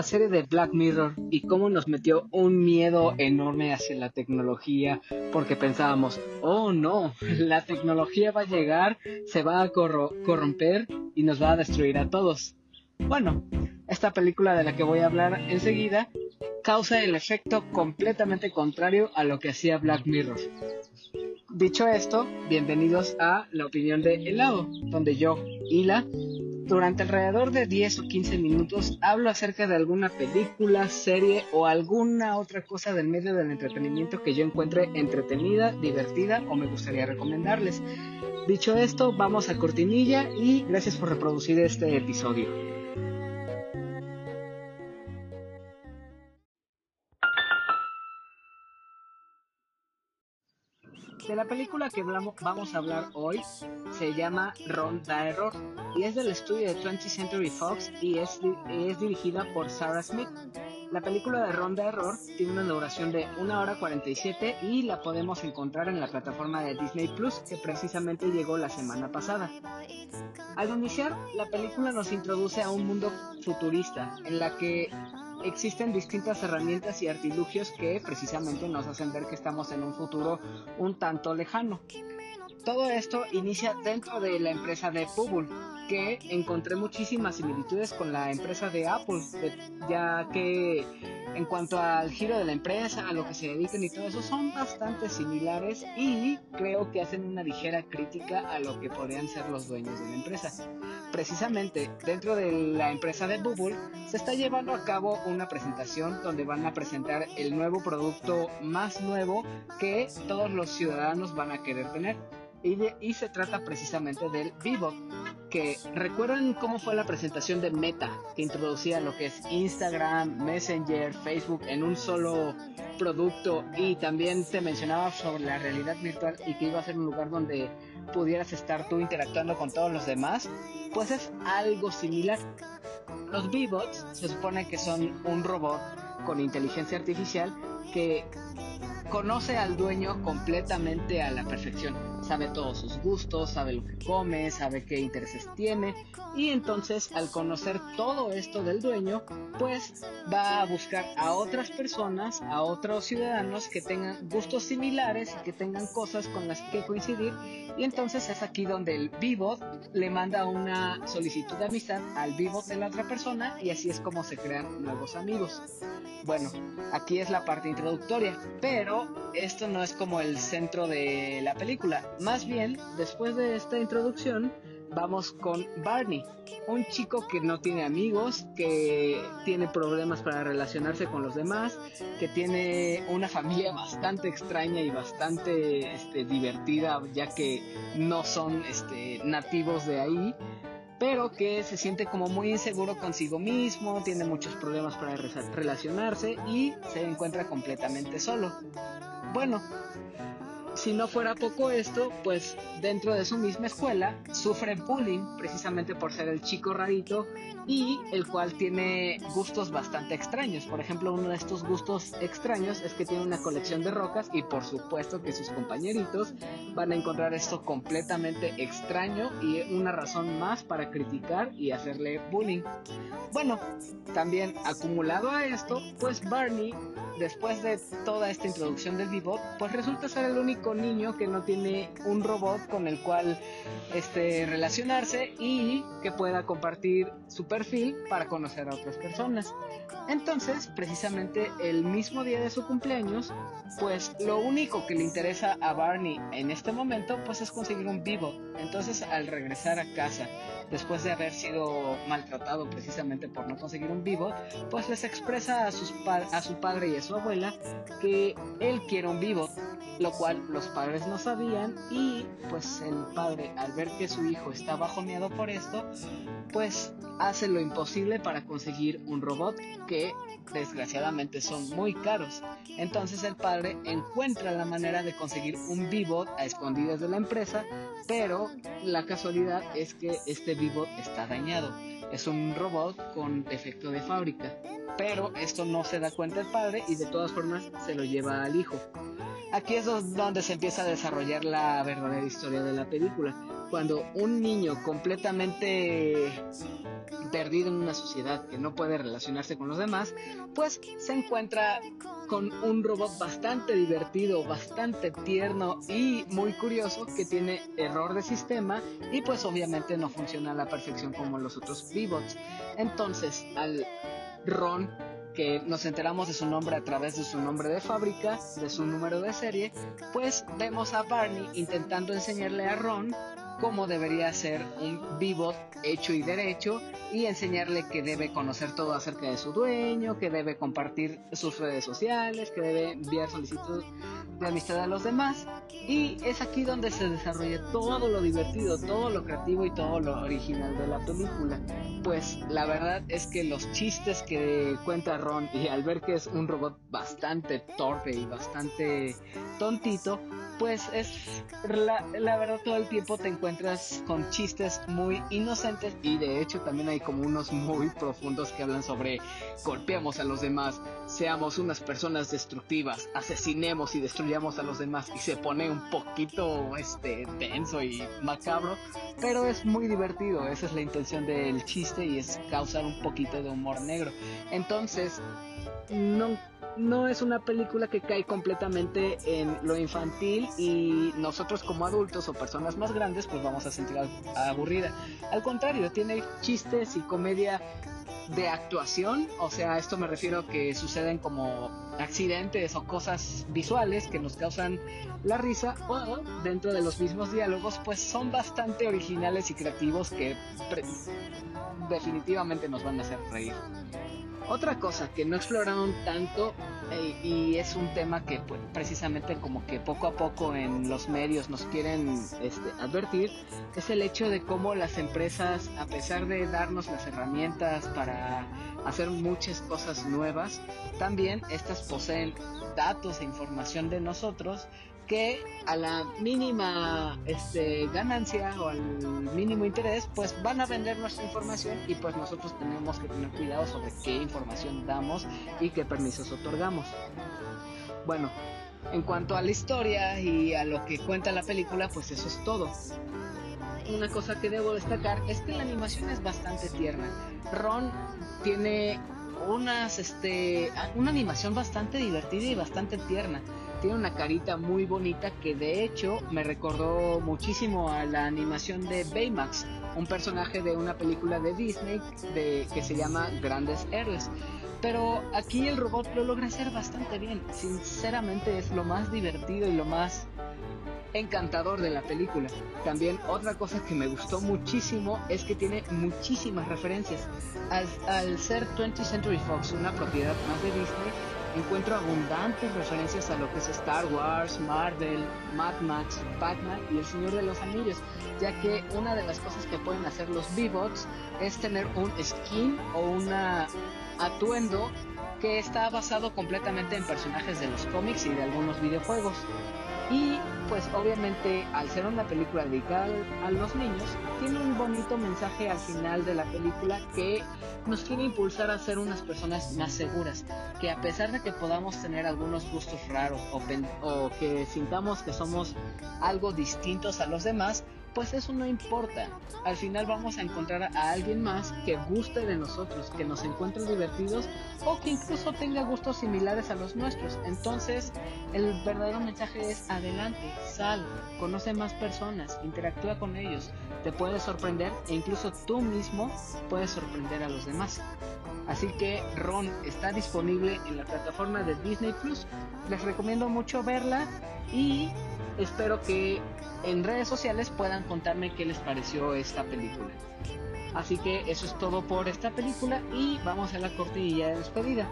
la serie de Black Mirror y cómo nos metió un miedo enorme hacia la tecnología porque pensábamos, oh no, la tecnología va a llegar, se va a corromper y nos va a destruir a todos. Bueno, esta película de la que voy a hablar enseguida causa el efecto completamente contrario a lo que hacía Black Mirror. Dicho esto, bienvenidos a La opinión de Helado, donde yo, Hila, durante alrededor de 10 o 15 minutos hablo acerca de alguna película, serie o alguna otra cosa del medio del entretenimiento que yo encuentre entretenida, divertida o me gustaría recomendarles. Dicho esto, vamos a cortinilla y gracias por reproducir este episodio. De la película que vamos a hablar hoy se llama Ronda Error y es del estudio de 20th Century Fox y es, es dirigida por Sarah Smith. La película de Ronda Error tiene una duración de 1 hora 47 y la podemos encontrar en la plataforma de Disney Plus que precisamente llegó la semana pasada. Al iniciar, la película nos introduce a un mundo futurista en la que existen distintas herramientas y artilugios que precisamente nos hacen ver que estamos en un futuro un tanto lejano. Todo esto inicia dentro de la empresa de Google, que encontré muchísimas similitudes con la empresa de Apple, ya que en cuanto al giro de la empresa, a lo que se dedican y todo eso, son bastante similares y creo que hacen una ligera crítica a lo que podrían ser los dueños de la empresa. Precisamente dentro de la empresa de Google se está llevando a cabo una presentación donde van a presentar el nuevo producto más nuevo que todos los ciudadanos van a querer tener. Y, se trata precisamente del Vivo, que recuerdan cómo fue la presentación de Meta, que introducía lo que es Instagram, Messenger, Facebook en un solo producto y también te mencionaba sobre la realidad virtual y que iba a ser un lugar donde pudieras estar tú interactuando con todos los demás, pues es algo similar. Los V-Bots se supone que son un robot con inteligencia artificial que conoce al dueño completamente a la perfección. Sabe todos sus gustos, sabe lo que come, sabe qué intereses tiene y entonces al conocer todo esto del dueño, pues va a buscar a otras personas, a otros ciudadanos que tengan gustos similares y que tengan cosas con las que coincidir y entonces es aquí donde el vivo le manda una solicitud de amistad al vivo de la otra persona y así es como se crean nuevos amigos. Bueno, aquí es la parte introductoria, pero esto no es como el centro de la película. Más bien, después de esta introducción, vamos con Barney, un chico que no tiene amigos, que tiene problemas para relacionarse con los demás, que tiene una familia bastante extraña y bastante este, divertida, ya que no son este, nativos de ahí pero que se siente como muy inseguro consigo mismo, tiene muchos problemas para relacionarse y se encuentra completamente solo. Bueno, si no fuera poco esto, pues dentro de su misma escuela sufre bullying precisamente por ser el chico rarito y el cual tiene gustos bastante extraños. Por ejemplo, uno de estos gustos extraños es que tiene una colección de rocas y por supuesto que sus compañeritos van a encontrar esto completamente extraño y una razón más para criticar y hacerle bullying. Bueno, también acumulado a esto, pues Barney después de toda esta introducción del Vivot, pues resulta ser el único niño que no tiene un robot con el cual este, relacionarse y que pueda compartir su perfil para conocer a otras personas. Entonces, precisamente el mismo día de su cumpleaños, pues lo único que le interesa a Barney en este momento, pues es conseguir un vivo. Entonces, al regresar a casa, después de haber sido maltratado precisamente por no conseguir un vivo, pues les expresa a, sus a su padre y a su abuela que él quiere un vivo, lo cual los padres no sabían y pues el padre al ver que su hijo está bajoneado por esto, pues hace lo imposible para conseguir un robot que desgraciadamente son muy caros. Entonces el padre encuentra la manera de conseguir un vivo a escondidas de la empresa, pero la casualidad es que este vivo está dañado. Es un robot con defecto de fábrica. Pero esto no se da cuenta el padre y de todas formas se lo lleva al hijo. Aquí es donde se empieza a desarrollar la verdadera historia de la película. Cuando un niño completamente perdido en una sociedad que no puede relacionarse con los demás, pues se encuentra con un robot bastante divertido, bastante tierno y muy curioso que tiene error de sistema y pues obviamente no funciona a la perfección como los otros V-Bots. Entonces, al Ron que nos enteramos de su nombre a través de su nombre de fábrica, de su número de serie, pues vemos a Barney intentando enseñarle a Ron cómo debería ser un vivo hecho y derecho y enseñarle que debe conocer todo acerca de su dueño, que debe compartir sus redes sociales, que debe enviar solicitudes de amistad a los demás. Y es aquí donde se desarrolla todo lo divertido, todo lo creativo y todo lo original de la película. Pues la verdad es que los chistes que cuenta Ron y al ver que es un robot bastante torpe y bastante tontito, pues es la, verdad todo el tiempo te encuentras con chistes muy inocentes y de hecho también hay como unos muy profundos que hablan sobre golpeamos a los demás, seamos unas personas destructivas, asesinemos y destruyamos a los demás y se pone un poquito este denso y macabro, pero es muy divertido, esa es la intención del chiste y es causar un poquito de humor negro. Entonces, no no es una película que cae completamente en lo infantil y nosotros como adultos o personas más grandes pues vamos a sentir aburrida. Al contrario, tiene chistes y comedia de actuación, o sea, esto me refiero que suceden como accidentes o cosas visuales que nos causan la risa o dentro de los mismos diálogos pues son bastante originales y creativos que definitivamente nos van a hacer reír. Otra cosa que no exploraron tanto eh, y es un tema que pues, precisamente como que poco a poco en los medios nos quieren este, advertir es el hecho de cómo las empresas a pesar de darnos las herramientas para hacer muchas cosas nuevas también estas poseen datos e información de nosotros que a la mínima este, ganancia o al mínimo interés, pues van a vender nuestra información y pues nosotros tenemos que tener cuidado sobre qué información damos y qué permisos otorgamos. Bueno, en cuanto a la historia y a lo que cuenta la película, pues eso es todo. Una cosa que debo destacar es que la animación es bastante tierna. Ron tiene unas, este, una animación bastante divertida y bastante tierna tiene una carita muy bonita que de hecho me recordó muchísimo a la animación de Baymax, un personaje de una película de Disney de, que se llama Grandes Héroes. Pero aquí el robot lo logra hacer bastante bien. Sinceramente es lo más divertido y lo más encantador de la película. También otra cosa que me gustó muchísimo es que tiene muchísimas referencias. Al, al ser 20th Century Fox una propiedad más de Disney, encuentro abundantes referencias a lo que es Star Wars, Marvel, Mad Max, Pac-Man y El Señor de los Anillos, ya que una de las cosas que pueden hacer los V-Bots es tener un skin o un atuendo que está basado completamente en personajes de los cómics y de algunos videojuegos. Y pues obviamente al ser una película dedicada a los niños, tiene un bonito mensaje al final de la película que nos quiere impulsar a ser unas personas más seguras, que a pesar de que podamos tener algunos gustos raros o, que sintamos que somos algo distintos a los demás, pues eso no importa. Al final vamos a encontrar a alguien más que guste de nosotros, que nos encuentre divertidos o que incluso tenga gustos similares a los nuestros. Entonces, el verdadero mensaje es adelante, sal, conoce más personas, interactúa con ellos, te puedes sorprender e incluso tú mismo puedes sorprender a los demás. Así que Ron está disponible en la plataforma de Disney Plus. Les recomiendo mucho verla y espero que en redes sociales puedan contarme qué les pareció esta película. Así que eso es todo por esta película y vamos a la cortilla de despedida.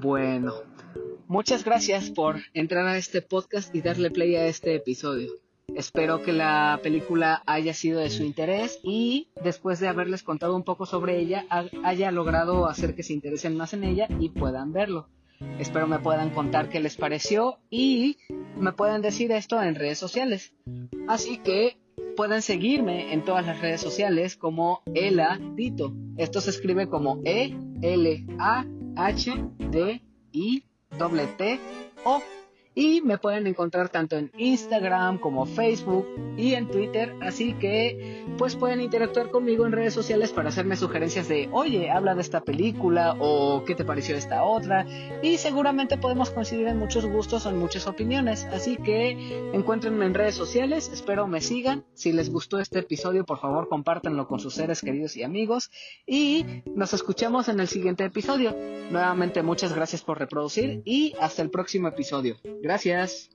Bueno, muchas gracias por entrar a este podcast y darle play a este episodio. Espero que la película haya sido de su interés y después de haberles contado un poco sobre ella, haya logrado hacer que se interesen más en ella y puedan verlo. Espero me puedan contar qué les pareció y me puedan decir esto en redes sociales. Así que pueden seguirme en todas las redes sociales como Ela Tito. Esto se escribe como E L A H D I T O y me pueden encontrar tanto en Instagram como Facebook y en Twitter, así que pues pueden interactuar conmigo en redes sociales para hacerme sugerencias de, oye, habla de esta película o qué te pareció esta otra y seguramente podemos coincidir en muchos gustos o en muchas opiniones, así que encuéntrenme en redes sociales, espero me sigan, si les gustó este episodio por favor compártanlo con sus seres queridos y amigos. Y nos escuchamos en el siguiente episodio. Nuevamente muchas gracias por reproducir y hasta el próximo episodio. Gracias.